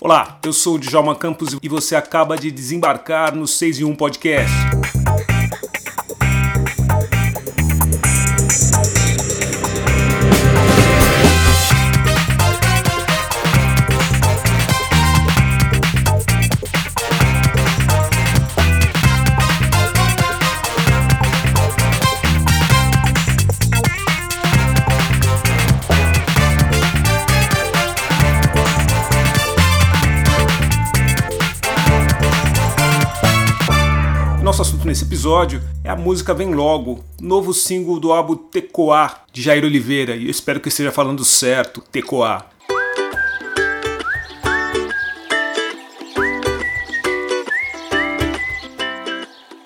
Olá, eu sou o Djalma Campos e você acaba de desembarcar no 6 em 1 Podcast. Nosso assunto nesse episódio é a música Vem Logo, novo single do álbum Tecoá, de Jair Oliveira, e eu espero que esteja falando certo, Tecoá.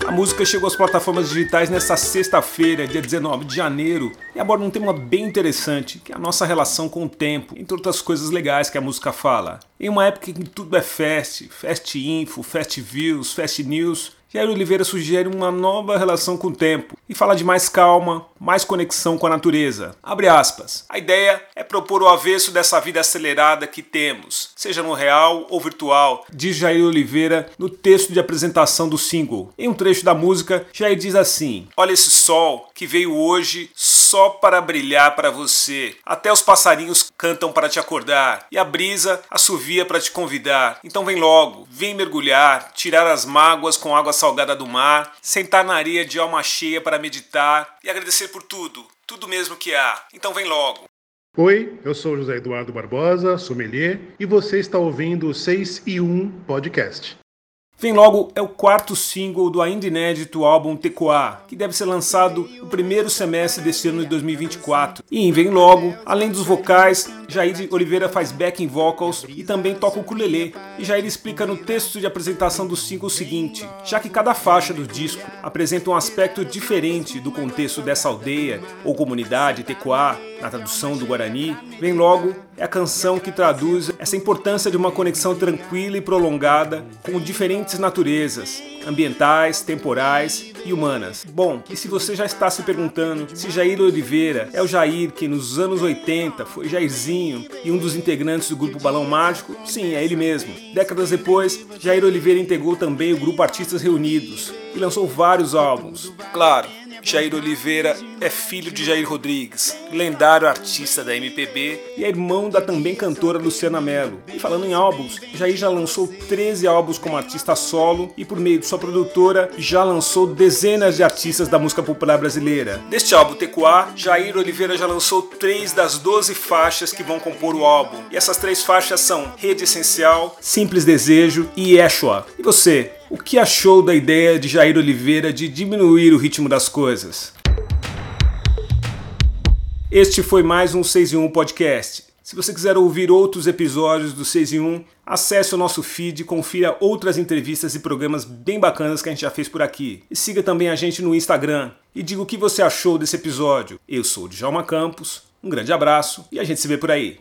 A música chegou às plataformas digitais nesta sexta-feira, dia 19 de janeiro, e aborda um tema bem interessante, que é a nossa relação com o tempo, entre outras coisas legais que a música fala. Em uma época em que tudo é fast, fast info, fast views, fast news, Jair Oliveira sugere uma nova relação com o tempo e fala de mais calma, mais conexão com a natureza. Abre aspas. A ideia é propor o avesso dessa vida acelerada que temos, seja no real ou virtual, diz Jair Oliveira no texto de apresentação do single. Em um trecho da música, Jair diz assim: Olha esse sol que veio hoje só para brilhar para você. Até os passarinhos cantam para te acordar e a brisa assovia para te convidar. Então vem logo, vem mergulhar, tirar as mágoas com água salgada do mar, sentar na areia de alma cheia para meditar e agradecer por tudo, tudo mesmo que há. Então vem logo. Oi, eu sou José Eduardo Barbosa, sommelier, e você está ouvindo o 6 e 1 Podcast. Vem Logo é o quarto single do ainda inédito álbum Tecoá, que deve ser lançado no primeiro semestre deste ano de 2024. E em Vem Logo, além dos vocais, Jair Oliveira faz backing vocals e também toca o ukulele. E Jair explica no texto de apresentação do single o seguinte: já que cada faixa do disco apresenta um aspecto diferente do contexto dessa aldeia ou comunidade Tecoá, na tradução do Guarani, Vem Logo é a canção que traduz essa importância de uma conexão tranquila e prolongada com diferentes naturezas, ambientais, temporais e humanas. Bom, e se você já está se perguntando se Jair Oliveira é o Jair que nos anos 80 foi Jairzinho e um dos integrantes do grupo Balão Mágico, sim, é ele mesmo. Décadas depois, Jair Oliveira integrou também o grupo Artistas Reunidos e lançou vários álbuns. Claro, Jair Oliveira é filho de Jair Rodrigues, lendário artista da MPB e é irmão da também cantora Luciana Mello. E falando em álbuns, Jair já lançou 13 álbuns como artista solo e por meio de sua produtora já lançou dezenas de artistas da música popular brasileira. Deste álbum Tecoá, Jair Oliveira já lançou 3 das 12 faixas que vão compor o álbum. E essas três faixas são Rede Essencial, Simples Desejo e Yeshua. E você, o que achou da ideia de Jair Oliveira de diminuir o ritmo das coisas? Este foi mais um 6 em 1 podcast. Se você quiser ouvir outros episódios do 6 em 1, acesse o nosso feed e confira outras entrevistas e programas bem bacanas que a gente já fez por aqui. E siga também a gente no Instagram e diga o que você achou desse episódio. Eu sou o Djalma Campos, um grande abraço e a gente se vê por aí.